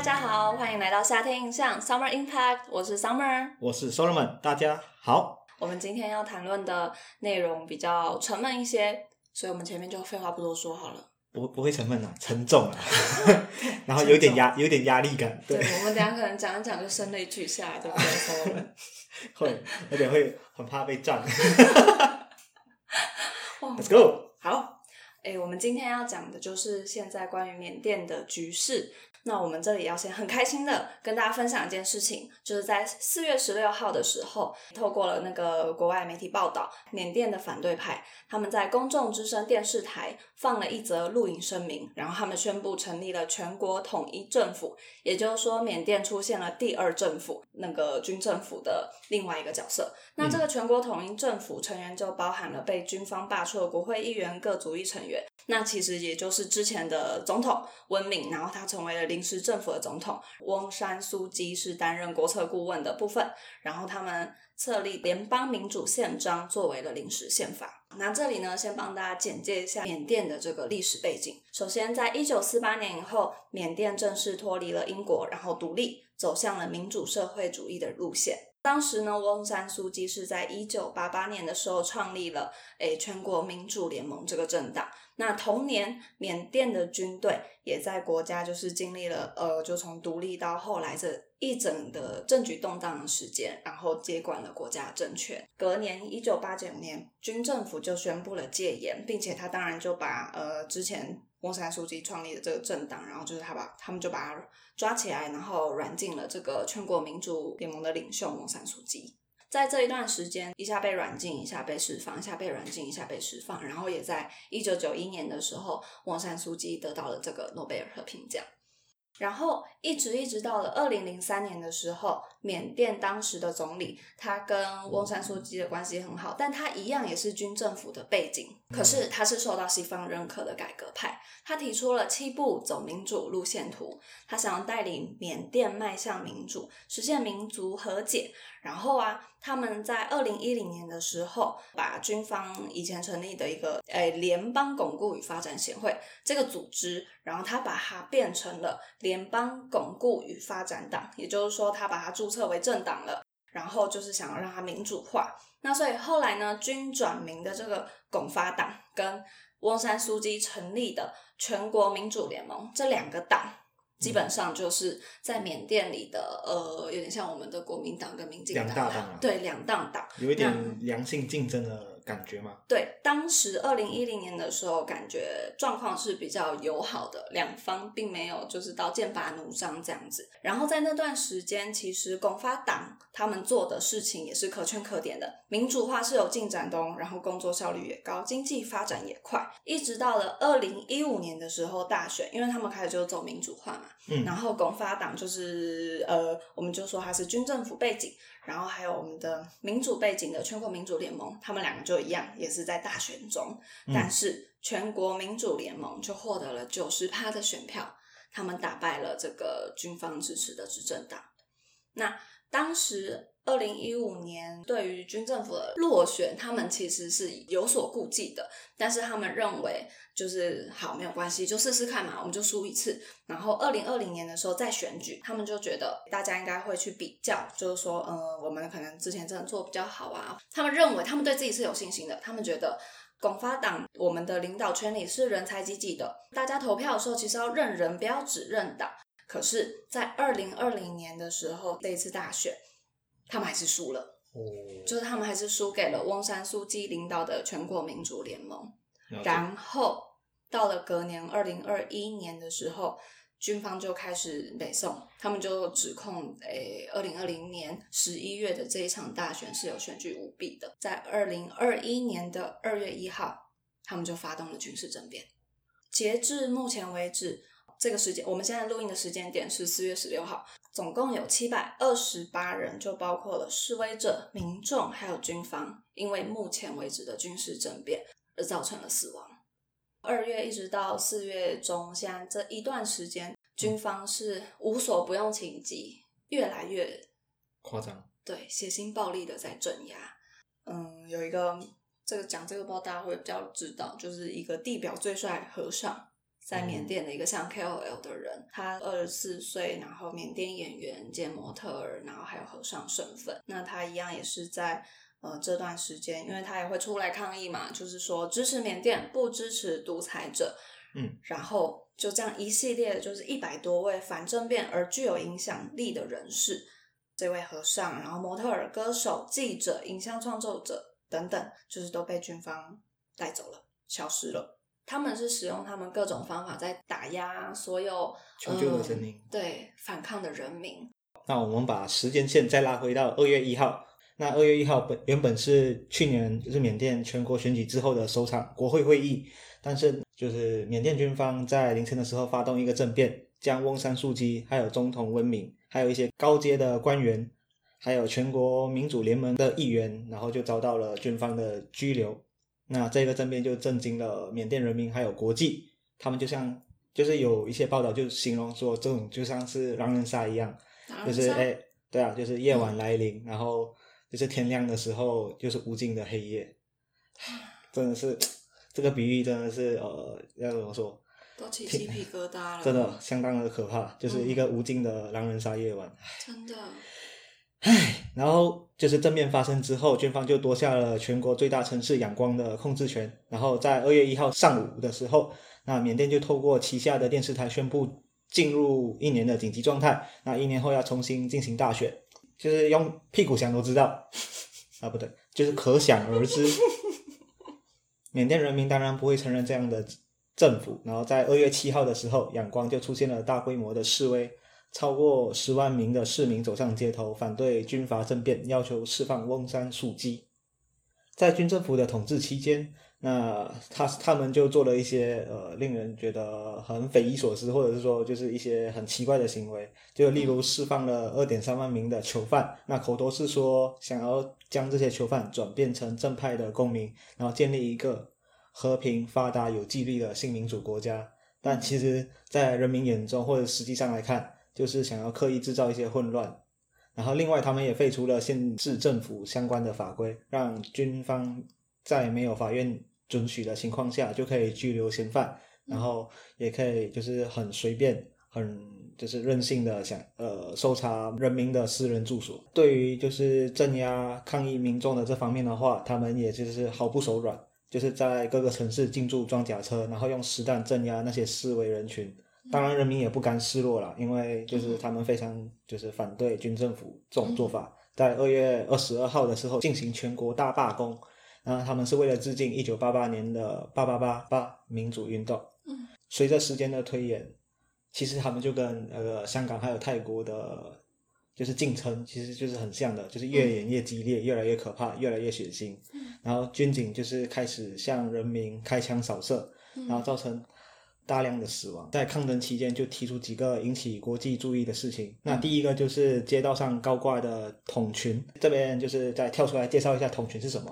大家好，欢迎来到夏天印象 Summer Impact，我是 Summer，我是 Solomon，大家好。我们今天要谈论的内容比较沉闷一些，所以我们前面就废话不多说好了。不不会沉闷啊，沉重啊，然后有点压，有点压力感。对，我们等下可能讲一讲就声泪俱下，对不对 会，而且会很怕被占。Let's go。好，哎，我们今天要讲的就是现在关于缅甸的局势。那我们这里要先很开心的跟大家分享一件事情，就是在四月十六号的时候，透过了那个国外媒体报道，缅甸的反对派他们在公众之声电视台放了一则录影声明，然后他们宣布成立了全国统一政府，也就是说，缅甸出现了第二政府，那个军政府的另外一个角色。那这个全国统一政府成员就包含了被军方罢黜的国会议员、各族裔成员。那其实也就是之前的总统温敏，然后他成为了临时政府的总统。翁山苏基是担任国策顾问的部分，然后他们设立联邦民主宪章作为了临时宪法。那这里呢，先帮大家简介一下缅甸的这个历史背景。首先，在一九四八年以后，缅甸正式脱离了英国，然后独立，走向了民主社会主义的路线。当时呢，翁山书记是在一九八八年的时候创立了诶全国民主联盟这个政党。那同年，缅甸的军队也在国家就是经历了呃，就从独立到后来这一整的政局动荡的时间，然后接管了国家政权。隔年一九八九年，军政府就宣布了戒严，并且他当然就把呃之前。翁山书记创立的这个政党，然后就是他把他们就把他抓起来，然后软禁了这个全国民主联盟的领袖翁山书记。在这一段时间，一下被软禁，一下被释放，一下被软禁，一下被释放。然后也在一九九一年的时候，翁山书记得到了这个诺贝尔和平奖。然后一直一直到了二零零三年的时候，缅甸当时的总理他跟翁山书记的关系很好，但他一样也是军政府的背景，可是他是受到西方认可的改革派。他提出了七步走民主路线图，他想要带领缅甸迈向民主，实现民族和解。然后啊，他们在二零一零年的时候，把军方以前成立的一个诶联邦巩固与发展协会这个组织，然后他把它变成了联邦巩固与发展党，也就是说，他把它注册为政党了。然后就是想要让它民主化。那所以后来呢，军转民的这个拱发党跟翁山苏姬成立的全国民主联盟这两个党。基本上就是在缅甸里的，呃，有点像我们的国民党跟民进党，两大党，对，两大党，有一点良性竞争的感觉吗？对，当时二零一零年的时候，感觉状况是比较友好的，两方并没有就是到剑拔弩张这样子。然后在那段时间，其实共发党他们做的事情也是可圈可点的，民主化是有进展的，然后工作效率也高，经济发展也快。一直到了二零一五年的时候大选，因为他们开始就走民主化嘛。嗯然后共发党就是呃，我们就说他是军政府背景，然后还有我们的民主背景的全国民主联盟，他们两个就一样，也是在大选中，但是全国民主联盟就获得了九十趴的选票，他们打败了这个军方支持的执政党。那当时。二零一五年对于军政府的落选，他们其实是有所顾忌的，但是他们认为就是好没有关系，就试试看嘛，我们就输一次。然后二零二零年的时候再选举，他们就觉得大家应该会去比较，就是说，嗯，我们可能之前真的做比较好啊。他们认为他们对自己是有信心的，他们觉得广发党我们的领导圈里是人才济济的，大家投票的时候其实要认人，不要只认党。可是，在二零二零年的时候这一次大选。他们还是输了，就是他们还是输给了翁山苏基领导的全国民主联盟。然后到了隔年二零二一年的时候，军方就开始北宋，他们就指控诶，二零二零年十一月的这一场大选是有选举舞弊的。在二零二一年的二月一号，他们就发动了军事政变。截至目前为止。这个时间，我们现在录音的时间点是四月十六号，总共有七百二十八人，就包括了示威者、民众还有军方，因为目前为止的军事政变而造成了死亡。二月一直到四月中，现在这一段时间，军方是无所不用其极，越来越夸张，对，血腥暴力的在镇压。嗯，有一个这个讲这个，不知道大家会比较知道，就是一个地表最帅和尚。在缅甸的一个像 KOL 的人，他二十四岁，然后缅甸演员兼模特儿，然后还有和尚身份。那他一样也是在呃这段时间，因为他也会出来抗议嘛，就是说支持缅甸，不支持独裁者。嗯，然后就这样一系列，就是一百多位反政变而具有影响力的人士，这位和尚，然后模特儿、歌手、记者、影像创作者等等，就是都被军方带走了，消失了。他们是使用他们各种方法在打压所有求救的声音，对反抗的人民。那我们把时间线再拉回到二月一号。那二月一号本原本是去年就是缅甸全国选举之后的首场国会会议，但是就是缅甸军方在凌晨的时候发动一个政变，将翁山素姬、还有总统温敏、还有一些高阶的官员，还有全国民主联盟的议员，然后就遭到了军方的拘留。那这个政变就震惊了缅甸人民，还有国际。他们就像，就是有一些报道就形容说，这种就像是狼人杀一样，就是哎，对啊，就是夜晚来临，然后就是天亮的时候，就是无尽的黑夜。真的是这个比喻，真的是呃，要怎么说？都起鸡皮疙瘩了。真的相当的可怕，就是一个无尽的狼人杀夜晚。真的。唉，然后就是政变发生之后，军方就夺下了全国最大城市仰光的控制权。然后在二月一号上午的时候，那缅甸就透过旗下的电视台宣布进入一年的紧急状态。那一年后要重新进行大选，就是用屁股想都知道啊，不对，就是可想而知。缅甸人民当然不会承认这样的政府。然后在二月七号的时候，仰光就出现了大规模的示威。超过十万名的市民走上街头，反对军阀政变，要求释放翁山书记。在军政府的统治期间，那他他们就做了一些呃令人觉得很匪夷所思，或者是说就是一些很奇怪的行为，就例如释放了二点三万名的囚犯，那口头是说想要将这些囚犯转变成正派的公民，然后建立一个和平、发达、有纪律的新民主国家。但其实，在人民眼中或者实际上来看，就是想要刻意制造一些混乱，然后另外他们也废除了限制政府相关的法规，让军方在没有法院准许的情况下就可以拘留嫌犯，然后也可以就是很随便、很就是任性的想呃搜查人民的私人住所。对于就是镇压抗议民众的这方面的话，他们也就是毫不手软，就是在各个城市进驻装甲车，然后用实弹镇压那些示威人群。当然，人民也不甘示弱了，因为就是他们非常就是反对军政府这种做法。在二月二十二号的时候进行全国大罢工，然后他们是为了致敬一九八八年的八八八八民主运动。嗯，随着时间的推演，其实他们就跟那个香港还有泰国的，就是进程其实就是很像的，就是越演越激烈，越来越可怕，越来越血腥。然后军警就是开始向人民开枪扫射，然后造成。大量的死亡，在抗争期间就提出几个引起国际注意的事情。那第一个就是街道上高挂的筒裙，这边就是再跳出来介绍一下筒裙是什么。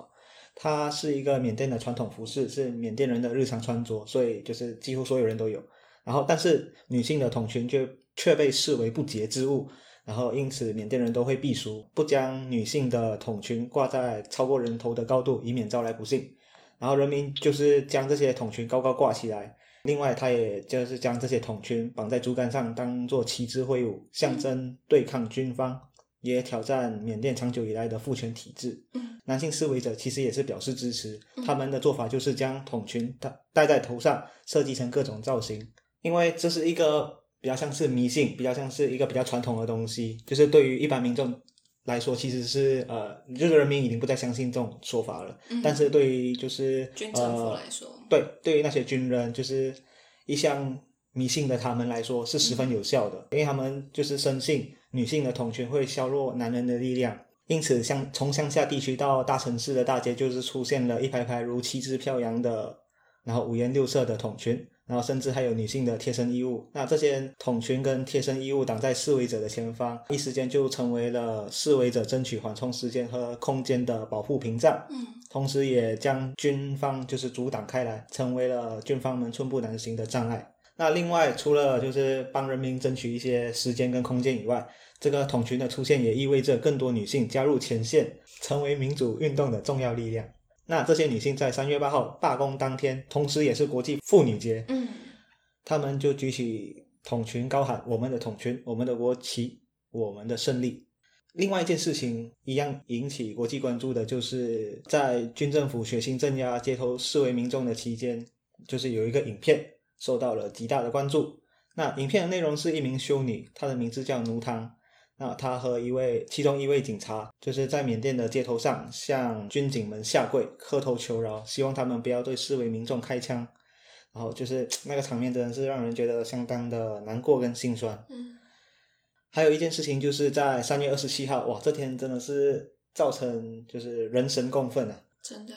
它是一个缅甸的传统服饰，是缅甸人的日常穿着，所以就是几乎所有人都有。然后，但是女性的筒裙却却被视为不洁之物，然后因此缅甸人都会避俗，不将女性的筒裙挂在超过人头的高度，以免招来不幸。然后人民就是将这些筒裙高高挂起来。另外，他也就是将这些筒裙绑在竹竿上，当做旗帜挥舞，象征对抗军方，也挑战缅甸长久以来的父权体制。男性示威者其实也是表示支持，他们的做法就是将筒裙戴戴在头上，设计成各种造型，因为这是一个比较像是迷信，比较像是一个比较传统的东西，就是对于一般民众来说，其实是呃，这个人民已经不再相信这种说法了。但是对于就是军政府来说，对，对于那些军人，就是一向迷信的他们来说，是十分有效的，因为他们就是深信女性的筒裙会削弱男人的力量，因此，乡从乡下地区到大城市的大街，就是出现了一排排如旗帜飘扬的，然后五颜六色的筒裙，然后甚至还有女性的贴身衣物。那这些筒裙跟贴身衣物挡在示威者的前方，一时间就成为了示威者争取缓冲时间和空间的保护屏障。嗯。同时，也将军方就是阻挡开来，成为了军方们寸步难行的障碍。那另外，除了就是帮人民争取一些时间跟空间以外，这个统群的出现也意味着更多女性加入前线，成为民主运动的重要力量。那这些女性在三月八号罢工当天，同时也是国际妇女节。嗯，他们就举起统群高喊：“我们的统群，我们的国旗，我们的胜利。”另外一件事情，一样引起国际关注的，就是在军政府血腥镇压街头示威民众的期间，就是有一个影片受到了极大的关注。那影片的内容是一名修女，她的名字叫奴汤。那他和一位其中一位警察，就是在缅甸的街头上向军警们下跪磕头求饶，希望他们不要对示威民众开枪。然后就是 那个场面，真的是让人觉得相当的难过跟心酸。嗯，还有一件事情，就是在三月二十七号，哇，这天真的是造成就是人神共愤啊！真的，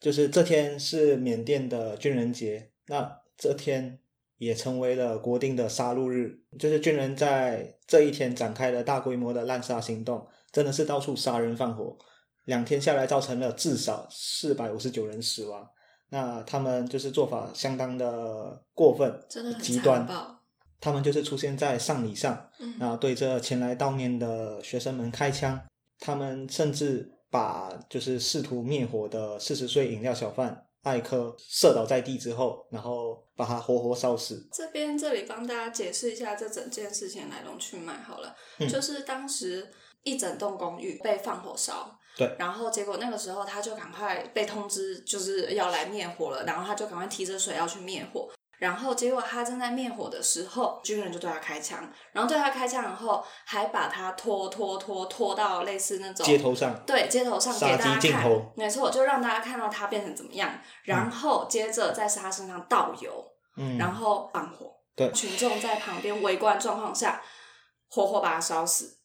就是这天是缅甸的军人节，那这天也成为了国定的杀戮日，就是军人在这一天展开了大规模的滥杀行动，真的是到处杀人放火，两天下来造成了至少四百五十九人死亡。那他们就是做法相当的过分，真的很极端。他们就是出现在丧礼上，嗯然后对着前来悼念的学生们开枪。他们甚至把就是试图灭火的四十岁饮料小贩艾科射倒在地之后，然后把他活活烧死。这边这里帮大家解释一下这整件事情来龙去脉好了，嗯就是当时一整栋公寓被放火烧，对然后结果那个时候他就赶快被通知就是要来灭火了，然后他就赶快提着水要去灭火。然后结果他正在灭火的时候，军人就对他开枪，然后对他开枪，然后还把他拖拖拖拖到类似那种街头上，对，街头上给大家看没错，就让大家看到他变成怎么样，然后接着在他身上倒油，嗯，然后放火，对。群众在旁边围观状况下，活活把他烧死，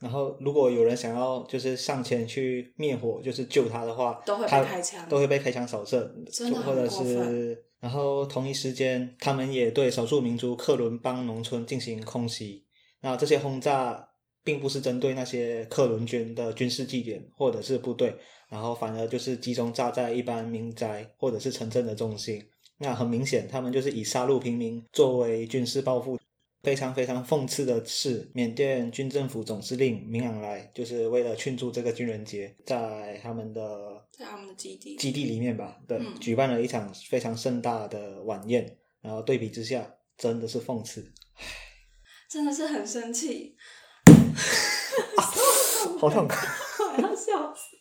然后如果有人想要就是上前去灭火，就是救他的话，都会被他开枪都会被开枪扫射，真的或者很过分是。然后同一时间，他们也对少数民族克伦邦农村进行空袭。那这些轰炸并不是针对那些克伦军的军事据点或者是部队，然后反而就是集中炸在一般民宅或者是城镇的中心。那很明显，他们就是以杀戮平民作为军事报复。非常非常讽刺的是，缅甸军政府总司令明昂莱就是为了庆祝这个军人节，在他们的在他们的基地。基地里面吧，对，嗯举办了一场非常盛大的晚宴，然后对比之下，真的是讽刺，真的是很生气，好痛。我要笑死。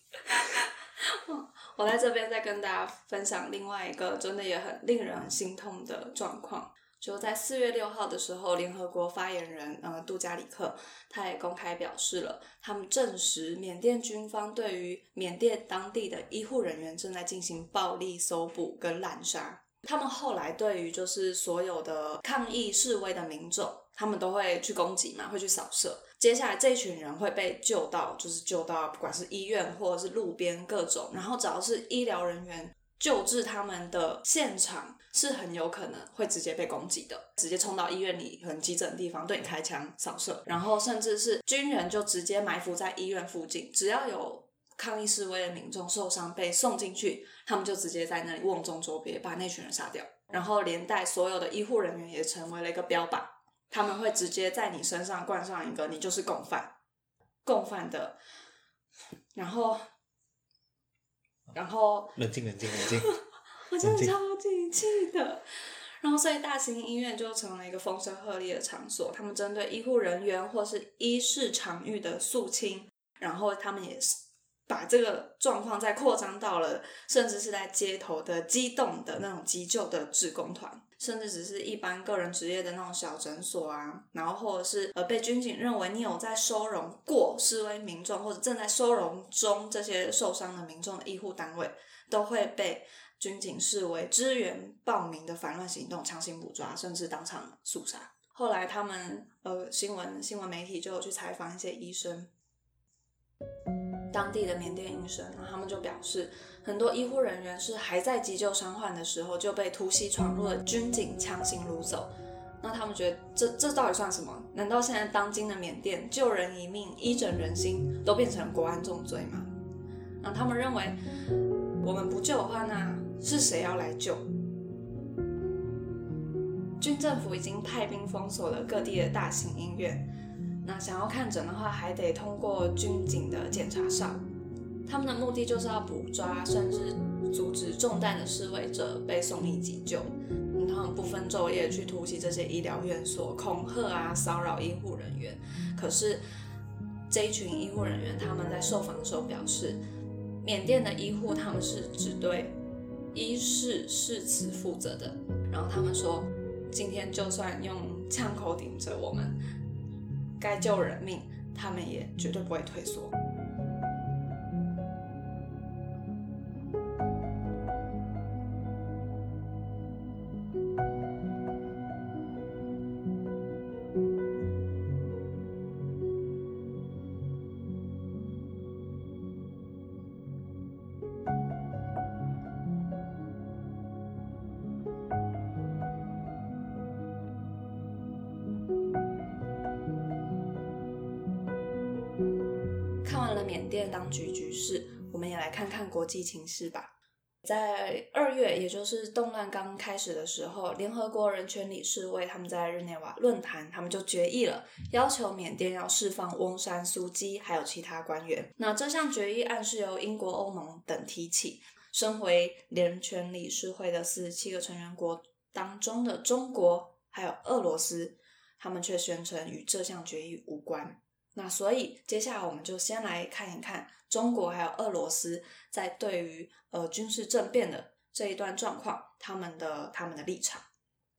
我在这边再跟大家分享另外一个真的也很令人心痛的状况，就在四月六号的时候，联合国发言人呃杜加里克他也公开表示了，他们证实缅甸军方对于缅甸当地的医护人员正在进行暴力搜捕跟滥杀。他们后来对于就是所有的抗议示威的民众，他们都会去攻击嘛，会去扫射。接下来这一群人会被救到，就是救到不管是医院或者是路边各种，然后只要是医疗人员救治他们的现场，是很有可能会直接被攻击的，直接冲到医院里很急诊的地方对你开枪扫射，然后甚至是军人就直接埋伏在医院附近，只要有抗议示威的民众受伤被送进去，他们就直接在那里瓮中捉鳖，把那群人杀掉，然后连带所有的医护人员也成为了一个标靶，他们会直接在你身上冠上一个你就是共犯，共犯的，然后，然后冷静，冷静，冷静。我真的超级气的。然后，所以大型医院就成了一个风声鹤唳的场所。他们针对医护人员或是医事场域的肃清，然后他们也是把这个状况再扩张到了，甚至是在街头的机动的那种急救的志工团，甚至只是一般个人职业的那种小诊所啊，然后或者是呃被军警认为你有在收容过示威民众或者正在收容中这些受伤的民众的医护单位，都会被军警视为支援报名的反乱行动，强行捕抓，甚至当场肃杀。后来他们呃新闻新闻媒体就有去采访一些医生，当地的缅甸医生，然后他们就表示，很多医护人员是还在急救伤患的时候就被突袭闯入的军警强行掳走。那他们觉得这这到底算什么？难道现在当今的缅甸救人一命、医诊人心都变成国安重罪吗？那他们认为，我们不救的话，那是谁要来救？军政府已经派兵封锁了各地的大型医院，那想要看诊的话，还得通过军警的检查哨。他们的目的就是要捕抓甚至阻止中弹的示威者被送医急救。他们不分昼夜去突袭这些医疗院所，恐吓啊，骚扰医护人员。可是这一群医护人员，他们在受访的时候表示，缅甸的医护他们是只对医事誓词负责的。然后他们说，今天就算用枪口顶着我们，该救人命，他们也绝对不会退缩。国际情势吧。在二月，也就是动乱刚开始的时候，联合国人权理事会他们在日内瓦论坛，他们就决议了，要求缅甸要释放翁山苏基还有其他官员。那这项决议案是由英国、欧盟等提起。身为人权理事会的四十七个成员国当中的中国还有俄罗斯，他们却宣称与这项决议无关。那所以接下来我们就先来看一看中国还有俄罗斯在对于呃军事政变的这一段状况，他们的他们的立场。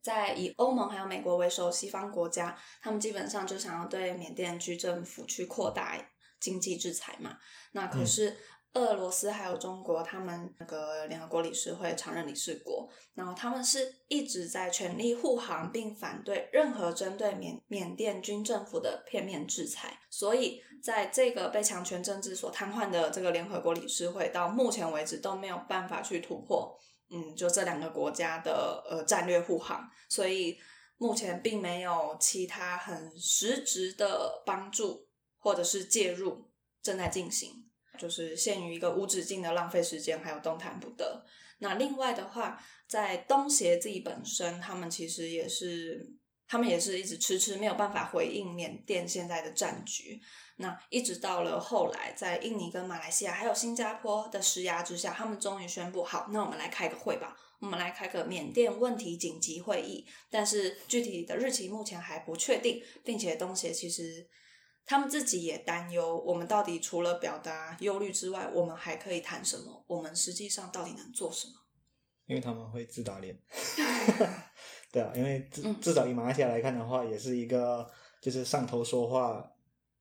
在以欧盟还有美国为首西方国家，他们基本上就想要对缅甸军政府去扩大经济制裁嘛。那可是。俄罗斯还有中国，他们那个联合国理事会常任理事国，然后他们是一直在全力护航，并反对任何针对缅缅甸军政府的片面制裁。所以，在这个被强权政治所瘫痪的这个联合国理事会，到目前为止都没有办法去突破，嗯，就这两个国家的呃战略护航。所以目前并没有其他很实质的帮助或者是介入正在进行。就是陷于一个无止境的浪费时间，还有动弹不得。那另外的话，在东协自己本身，他们其实也是，他们也是一直迟迟没有办法回应缅甸现在的战局。那一直到了后来，在印尼跟马来西亚还有新加坡的施压之下，他们终于宣布，好，那我们来开个会吧，我们来开个缅甸问题紧急会议。但是具体的日期目前还不确定，并且东协其实。他们自己也担忧，我们到底除了表达忧虑之外，我们还可以谈什么？我们实际上到底能做什么？因为他们会自打脸。对啊，因为至至少以马来西亚来看的话，也是一个就是上头说话，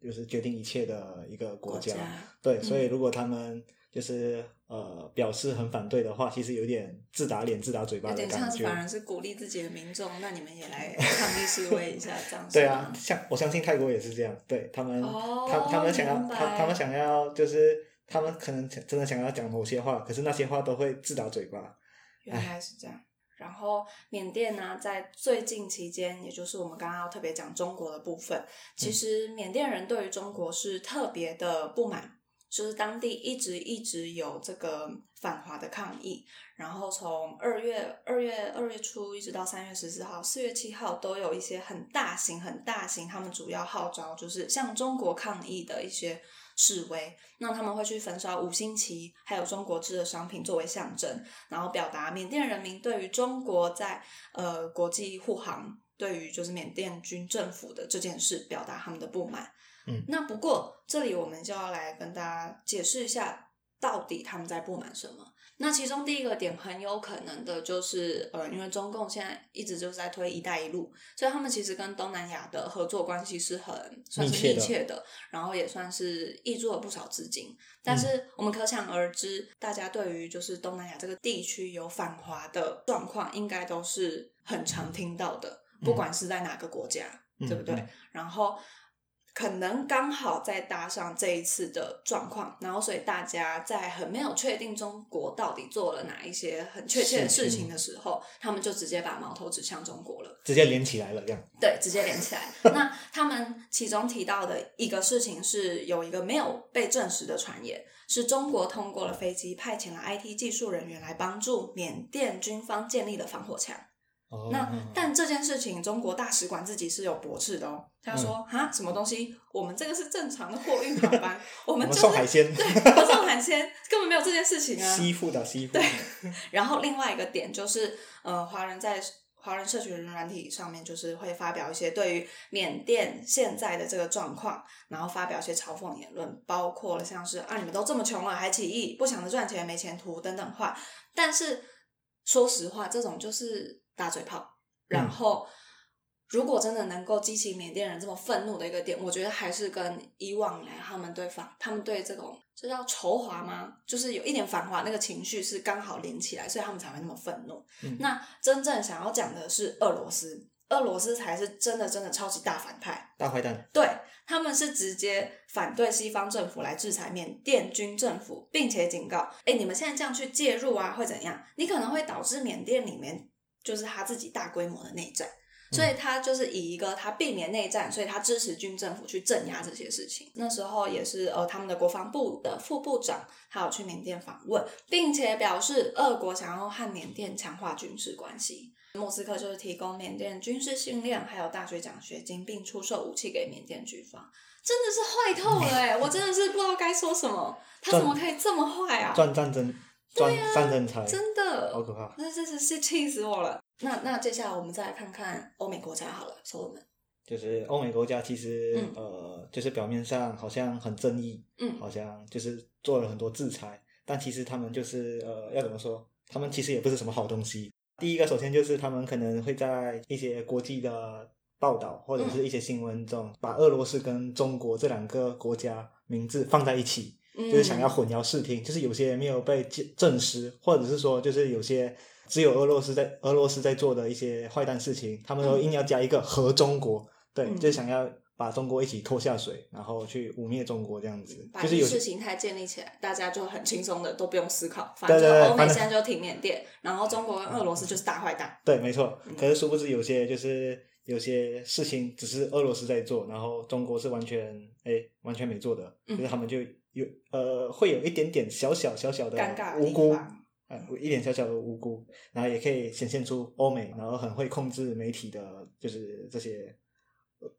就是决定一切的一个国家。对，所以如果他们。就是呃，表示很反对的话，其实有点自打脸、自打嘴巴的感觉。有点像反而是鼓励自己的民众，那你们也来抗议示威一下，这样。对啊，像我相信泰国也是这样，对他们，他他们想要，他他们想要，就是他们可能真的想要讲某些话，可是那些话都会自打嘴巴。原来是这样。然后缅甸呢，在最近期间，也就是我们刚刚要特别讲中国的部分，其实缅甸人对于中国是特别的不满。就是当地一直一直有这个反华的抗议，然后从二月二月二月初一直到三月十四号、四月七号，都有一些很大型、很大型，他们主要号召就是向中国抗议的一些示威。那他们会去焚烧五星旗，还有中国制的商品作为象征，然后表达缅甸人民对于中国在呃国际护航、对于就是缅甸军政府的这件事表达他们的不满。嗯，那不过这里我们就要来跟大家解释一下，到底他们在不满什么。那其中第一个点很有可能的就是，呃，因为中共现在一直就是在推“一带一路”，所以他们其实跟东南亚的合作关系是很算是密切的，然后也算是挹注了不少资金。但是我们可想而知，大家对于就是东南亚这个地区有反华的状况，应该都是很常听到的，不管是在哪个国家，对不对？然后。可能刚好再搭上这一次的状况，然后所以大家在很没有确定中国到底做了哪一些很确切的事情的时候，他们就直接把矛头指向中国了，直接连起来了，这样对，直接连起来。那他们其中提到的一个事情是有一个没有被证实的传言，是中国通过了飞机派遣了 IT 技术人员来帮助缅甸军方建立了防火墙。那但这件事情，中国大使馆自己是有驳斥的哦。他说：“哈，什么东西？我们这个是正常的货运航班，我们送海鲜，对，送海鲜根本没有这件事情啊。”西付的西付。对。然后另外一个点就是，呃，华人在华人社群软体上面，就是会发表一些对于缅甸现在的这个状况，然后发表一些嘲讽言论，包括了像是啊你们都这么穷了还起义，不想着赚钱没前途等等话。但是说实话，这种就是打嘴炮，然后。如果真的能够激起缅甸人这么愤怒的一个点，我觉得还是跟以往来他们对反，他们对这种这叫仇华吗？就是有一点反华那个情绪是刚好连起来，所以他们才会那么愤怒。那真正想要讲的是俄罗斯，俄罗斯才是真的真的超级大反派、大坏蛋。对，他们是直接反对西方政府来制裁缅甸军政府，并且警告：哎，你们现在这样去介入啊，会怎样？你可能会导致缅甸里面就是他自己大规模的内战。所以他就是以一个他避免内战，所以他支持军政府去镇压这些事情。那时候也是呃，他们的国防部的副部长还有去缅甸访问，并且表示俄国想要和缅甸强化军事关系。莫斯科就是提供缅甸军事训练，还有大学奖学金，并出售武器给缅甸军方，真的是坏透了哎！我真的是不知道该说什么，他怎么可以这么坏啊？赚战争，赚战争财，真的好可怕！那真是是气死我了。那那接下来我们再来看看欧美国家好了，说我们就是欧美国家，其实呃，就是表面上好像很正义，嗯，好像就是做了很多制裁，但其实他们就是呃，要怎么说？他们其实也不是什么好东西。第一个，首先就是他们可能会在一些国际的报道或者是一些新闻中，把俄罗斯跟中国这两个国家名字放在一起，就是想要混淆视听，就是有些没有被证证实，或者是说就是有些。只有俄罗斯在俄罗斯在做的一些坏蛋事情，他们都硬要加一个和中国，对，就想要把中国一起拖下水，然后去污蔑中国这样子，就是意识形态建立起来，大家就很轻松的都不用思考，反正欧美现在就挺缅甸，然后中国跟俄罗斯就是大坏蛋。对，没错。可是殊不知有些就是有些事情只是俄罗斯在做，然后中国是完全哎完全没做的，就是他们就有呃会有一点点小小小小的尴尬无辜。一点小小的无辜，然后也可以显现出欧美，然后很会控制媒体的，就是这些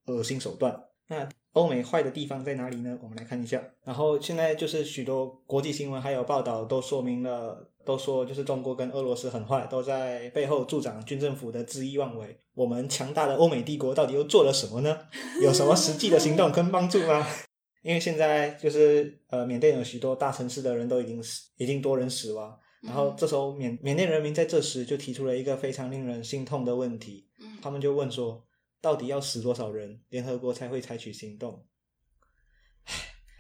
恶心手段。那欧美坏的地方在哪里呢？我们来看一下。然后现在就是许多国际新闻还有报道都说明了，都说就是中国跟俄罗斯很坏，都在背后助长军政府的恣意妄为。我们强大的欧美帝国到底又做了什么呢？有什么实际的行动跟帮助吗？因为现在就是呃，缅甸有许多大城市的人都已经死，已经多人死亡。然后这时候缅缅甸人民在这时就提出了一个非常令人心痛的问题，他们就问说，到底要死多少人，联合国才会采取行动？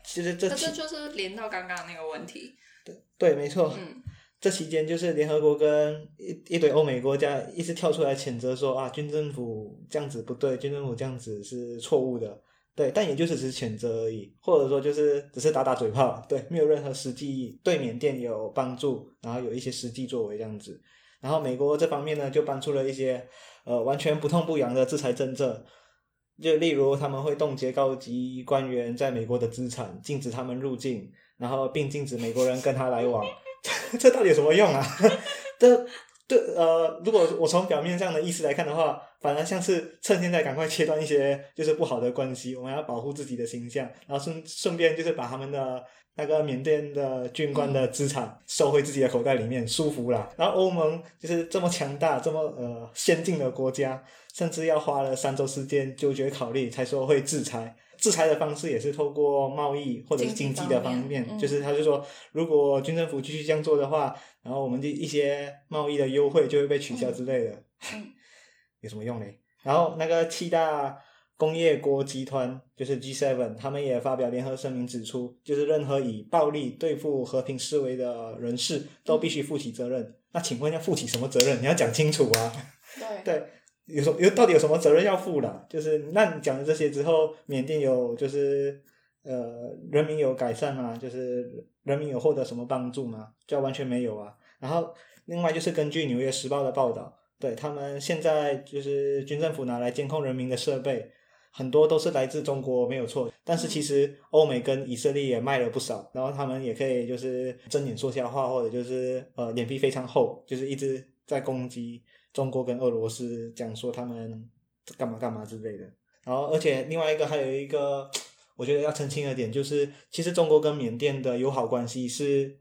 其实这这就是连到刚刚那个问题。对对，没错。嗯，这期间就是联合国跟一一堆欧美国家一直跳出来谴责说啊，军政府这样子不对，军政府这样子是错误的。对，但也就是只是谴责而已，或者说就是只是打打嘴炮，对，没有任何实际对缅甸有帮助，然后有一些实际作为这样子。然后美国这方面呢，就搬出了一些呃完全不痛不痒的制裁政策，就例如他们会冻结高级官员在美国的资产，禁止他们入境，然后并禁止美国人跟他来往。这到底有什么用啊？这。对，呃，如果我从表面上的意思来看的话，反而像是趁现在赶快切断一些 就是不好的关系，我们要保护自己的形象，然后顺顺便就是把他们的那个缅甸的军官的资产收回自己的口袋里面，舒服了。然后欧盟就是这么强大、这么呃先进的国家，甚至要花了三周时间纠结考虑，才说会制裁。制裁的方式也是透过贸易或者是经济的方面，就是他就说，如果军政府继续这样做的话，然后我们的一些贸易的优惠就会被取消之类的，有什么用呢？然后那个七大工业国集团就是 G7，他们也发表联合声明指出，就是任何以暴力对付和平示威的人士都必须负起责任。那请问要负起什么责任？你要讲清楚啊！对。对。有什有到底有什么责任要负了？就是那你讲了这些之后，缅甸有就是呃人民有改善吗？就是人民有获得什么帮助吗？就完全没有啊。然后另外就是根据《纽约时报》的报道，对他们现在就是军政府拿来监控人民的设备，很多都是来自中国，没有错。但是其实欧美跟以色列也卖了不少，然后他们也可以就是睁眼说瞎话，或者就是呃脸皮非常厚，就是一直在攻击。中国跟俄罗斯讲说他们干嘛干嘛之类的，然后而且另外一个还有一个 我觉得要澄清的点就是，其实中国跟缅甸的友好关系是，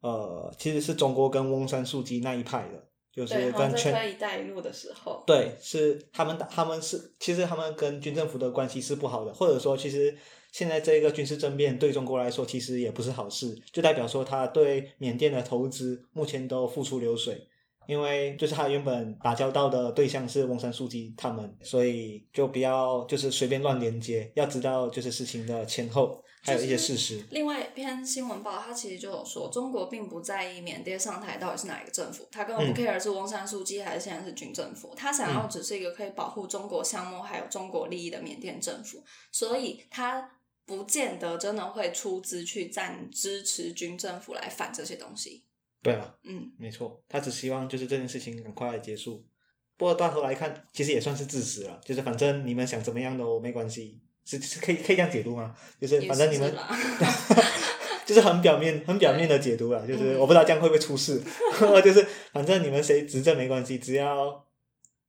呃，其实是中国跟翁山素姬那一派的，就是跟全推“一带一路”的时候，对，是他们打，他们是其实他们跟军政府的关系是不好的，或者说其实现在这个军事政变对中国来说其实也不是好事，就代表说他对缅甸的投资目前都付出流水，因为就是他原本打交道的对象是翁山书记他们，所以就不要就是随便乱连接，要知道就是事情的前后，还有一些事实。另外一篇新闻报，他其实就有说，中国并不在意缅甸上台到底是哪一个政府，他根本不 care 是翁山书记还是现在是军政府，他想要只是一个可以保护中国项目还有中国利益的缅甸政府，所以他不见得真的会出资去赞支持军政府来反这些东西。对啊，嗯，没错，他只希望就是这件事情赶快结束。不过到头来看，其实也算是自私了，就是反正你们想怎么样都没关系，是是可以可以这样解读吗？就是反正你们 就是很表面很表面的解读了，就是嗯我不知道这样会不会出事，就是反正你们谁执政没关系，只要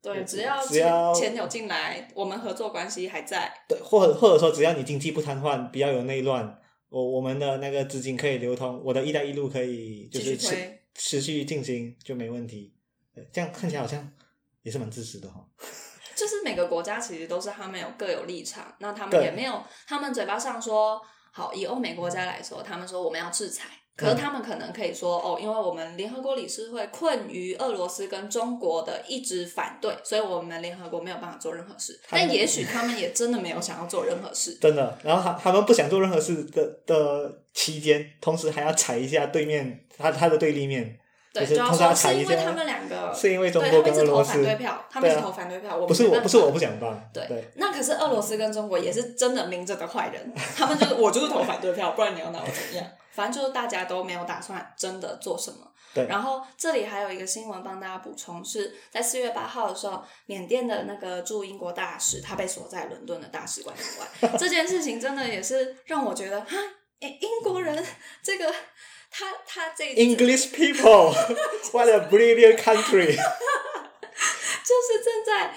对，只要只要钱钱有进来，我们合作关系还在。对，或者或者说只要你经济不瘫痪，不要有内乱，我我们的那个资金可以流通，我的“一带一路”可以就是持持续进行就没问题。这样看起来好像也是蛮自私的哈。就是每个国家其实都是他们有各有立场，那他们也没有，他们嘴巴上说好，以欧美国家来说，他们说我们要制裁，可是他们可能可以说哦，因为我们联合国理事会困于俄罗斯跟中国的一直反对，所以我们联合国没有办法做任何事。但也许他们也真的没有想要做任何事。真的，然后他他们不想做任何事的的期间，同时还要踩一下对面他他的对立面，对，就是同时要说要踩一下是因为他们两个，是因为中对国他们一直投反跟俄罗斯。对票，他们一直对啊投反对票，我不是我不是我不想帮，对，对。那可是俄罗斯跟中国也是真的明着的坏人，他们就是我就是投反对票，不然你要拿我怎么样？反正就是大家都没有打算真的做什么。对然后这里还有一个新闻帮大家补充，是在四月八号的时候，缅甸的那个驻英国大使他被锁在伦敦的大使馆门外，这件事情真的也是让我觉得，哈，诶英国人这个他他这 English people, what a brilliant country！就是正在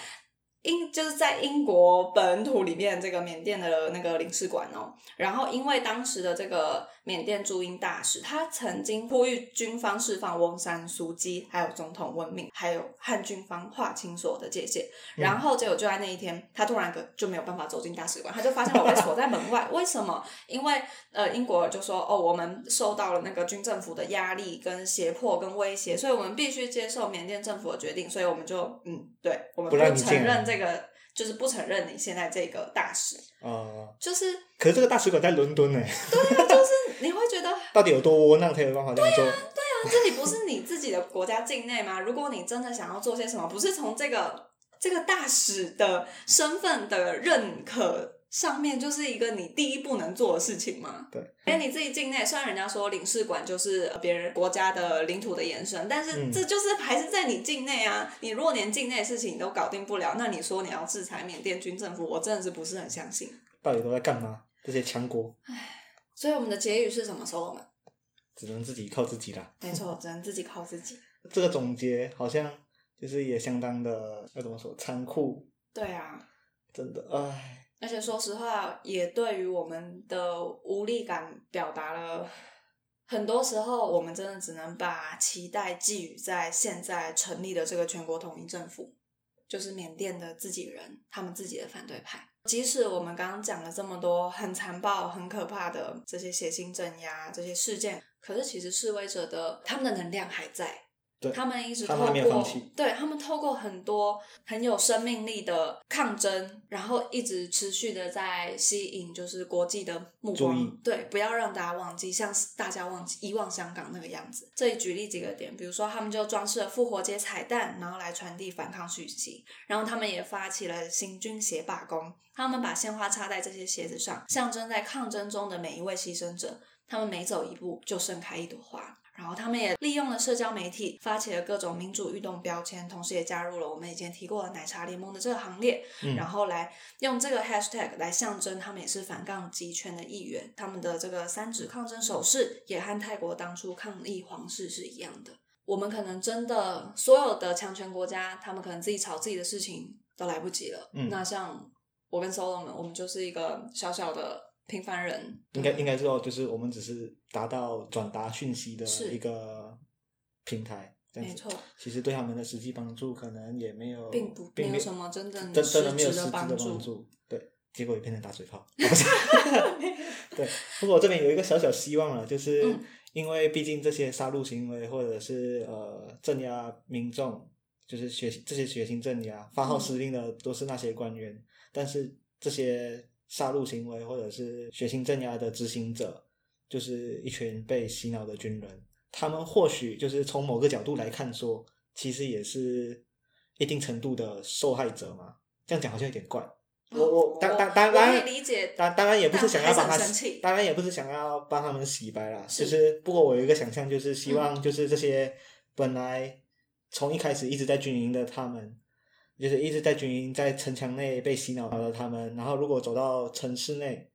英就是在英国本土里面这个缅甸的那个领事馆哦，然后因为当时的这个缅甸驻英大使，他曾经呼吁军方释放翁山苏基，还有总统温命，还有和军方划清所有的界限。然后结果就在那一天，他突然个就没有办法走进大使馆，他就发现我被锁在门外。为什么？因为呃，英国就说哦，我们受到了那个军政府的压力、跟胁迫、跟威胁，所以我们必须接受缅甸政府的决定，所以我们就嗯，对，我们不让你进承认这个，就是不承认你现在这个大使，啊、就是可是这个大使馆在伦敦呢，对啊就是你会觉得 到底有多窝囊才有办法这样做？这里不是你自己的国家境内吗？如果你真的想要做些什么，不是从这个这个大使的身份的认可上面，就是一个你第一步能做的事情吗？对。哎，你自己境内，虽然人家说领事馆就是别人国家的领土的延伸，但是嗯这就是还是在你境内啊。你如果连境内的事情你都搞定不了，那你说你要制裁缅甸军政府，我真的是不是很相信。到底都在干嘛？这些强国所以我们的结语是什么？时候呢只能自己靠自己啦。没错，只能自己靠自己。这个总结好像就是也相当的要怎么说残酷，对啊，真的唉，而且说实话，也对于我们的无力感表达了。很多时候，我们真的只能把期待寄予在现在成立的这个全国统一政府，就是缅甸的自己人，他们自己的反对派。即使我们刚刚讲了这么多很残暴、很可怕的这些血腥镇压这些事件，可是其实示威者的他们的能量还在，他们一直透过对他们透过很多很有生命力的抗争，然后一直持续的在吸引就是国际的目光，对，不要让大家忘记，像大家忘记遗忘香港那个样子。这里举例几个点，比如说他们就装饰了复活节彩蛋，然后来传递反抗讯息，然后他们也发起了行军鞋罢工，他们把鲜花插在这些鞋子上，象征在抗争中的每一位牺牲者。他们每走一步就盛开一朵花。然后他们也利用了社交媒体，发起了各种民主运动标签，同时也加入了我们以前提过的奶茶联盟的这个行列，嗯然后来用这个 hashtag 来象征他们也是反抗集权的一员。他们的这个三指抗争手势也和泰国当初抗议皇室是一样的。我们可能真的所有的强权国家，他们可能自己吵自己的事情都来不及了。嗯那像我跟 Solomon，我们就是一个小小的平凡人，应该应该说就是我们只是达到转达讯息的一个平台，这样子，没错，其实对他们的实际帮助可能也没有，并不并没没有什么真正真真的没有实质的帮帮助。助，对，结果也变成打嘴炮。对，不过我这边有一个小小希望了，就是嗯。因为毕竟这些杀戮行为或者是呃镇压民众，就是血这些血腥镇压发号施令的都是那些官员，但是这些杀戮行为或者是血腥镇压的执行者，就是一群被洗脑的军人，他们或许就是从某个角度来看说，其实也是一定程度的受害者嘛。这样讲好像有点怪。我我当当当然理解，当当然也不是想要帮他当然也不是想要帮他们洗白啦。是就是不过我有一个想象，就是希嗯望就是这些本来从一开始一直在军营的他们，就是一直在军营在城墙内被洗脑的他们，然后如果走到城市内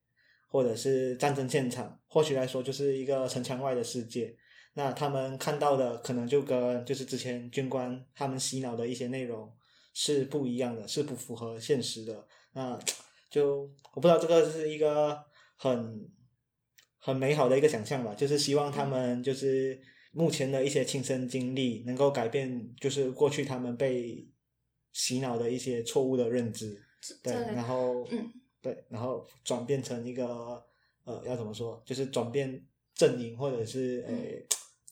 或者是战争现场，或许来说就是一个城墙外的世界。那他们看到的可能就跟就是之前军官他们洗脑的一些内容是不一样的，是不符合现实的。那就我不知道这个是一个很很美好的一个想象吧，就是希望他们就是目前的一些亲身经历能够改变，就是过去他们被洗脑的一些错误的认知，对，然后嗯对，然后转变成一个呃要怎么说，就是转变阵营或者是呃。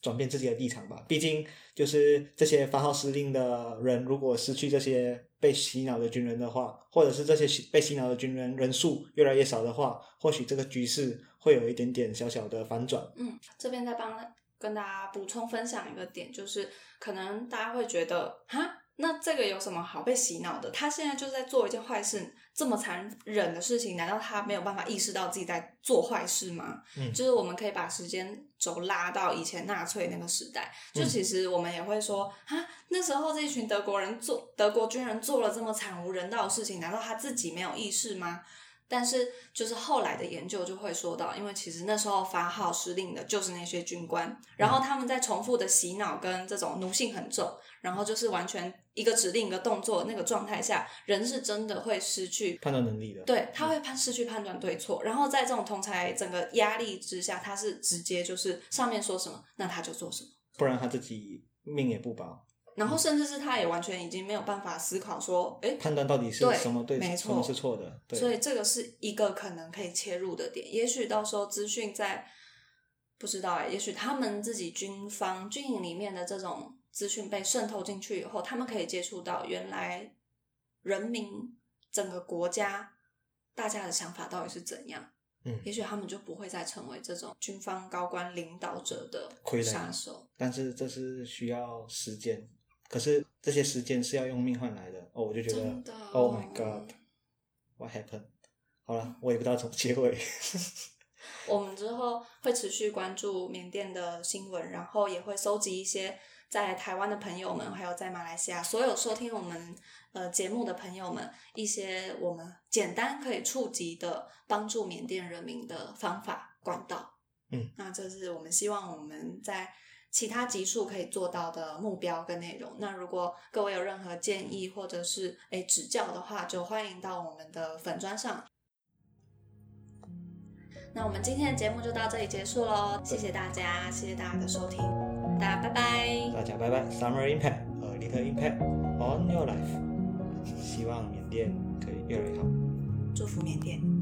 转变自己的立场吧，毕竟就是这些发号施令的人，如果失去这些被洗脑的军人的话，或者是这些被洗脑的军人人数越来越少的话，或许这个局势会有一点点小小的反转。嗯，这边再帮跟大家补充分享一个点，就是可能大家会觉得，哈，那这个有什么好被洗脑的？他现在就在做一件坏事，这么残忍的事情，难道他没有办法意识到自己在做坏事吗？嗯就是我们可以把时间轴拉到以前纳粹那个时代，就嗯其实我们也会说，啊，那时候这一群德国人做德国军人做了这么惨无人道的事情，难道他自己没有意识吗？但是，就是后来的研究就会说到，因为其实那时候发号施令的就是那些军官，然后他们在重复的洗脑跟这种奴性很重，然后就是完全一个指令一个动作那个状态下，人是真的会失去判断能力的，对，他会判失去判断对错，然后在这种同才整个压力之下，他是直接就是上面说什么，那他就做什么，不然他自己命也不保。然后甚至是他也完全已经没有办法思考说，哎，判断到底是什么对，没什么错是错的。对，所以这个是一个可能可以切入的点。也许到时候资讯在不知道哎、也许他们自己军方军营里面的这种资讯被渗透进去以后，他们可以接触到原来人民整个国家大家的想法到底是怎样。嗯也许他们就不会再成为这种军方高官领导者的杀手。但是这是需要时间，可是这些时间是要用命换来的。哦，我就觉得，Oh my God，what happened？好了，我也不知道怎么结尾。我们之后会持续关注缅甸的新闻，然后也会收集一些在台湾的朋友们，还有在马来西亚所有收听我们呃节目的朋友们，一些我们简单可以触及的帮助缅甸人民的方法管道。嗯，那这是我们希望我们在其他集数可以做到的目标跟内容。那如果各位有任何建议或者是诶指教的话，就欢迎到我们的粉砖上。那我们今天的节目就到这里结束喽，谢谢大家，谢谢大家的收听，大家拜拜。大家拜拜，Summer Impact，和，Little Impact on your life。希望缅甸可以越来越好。祝福缅甸。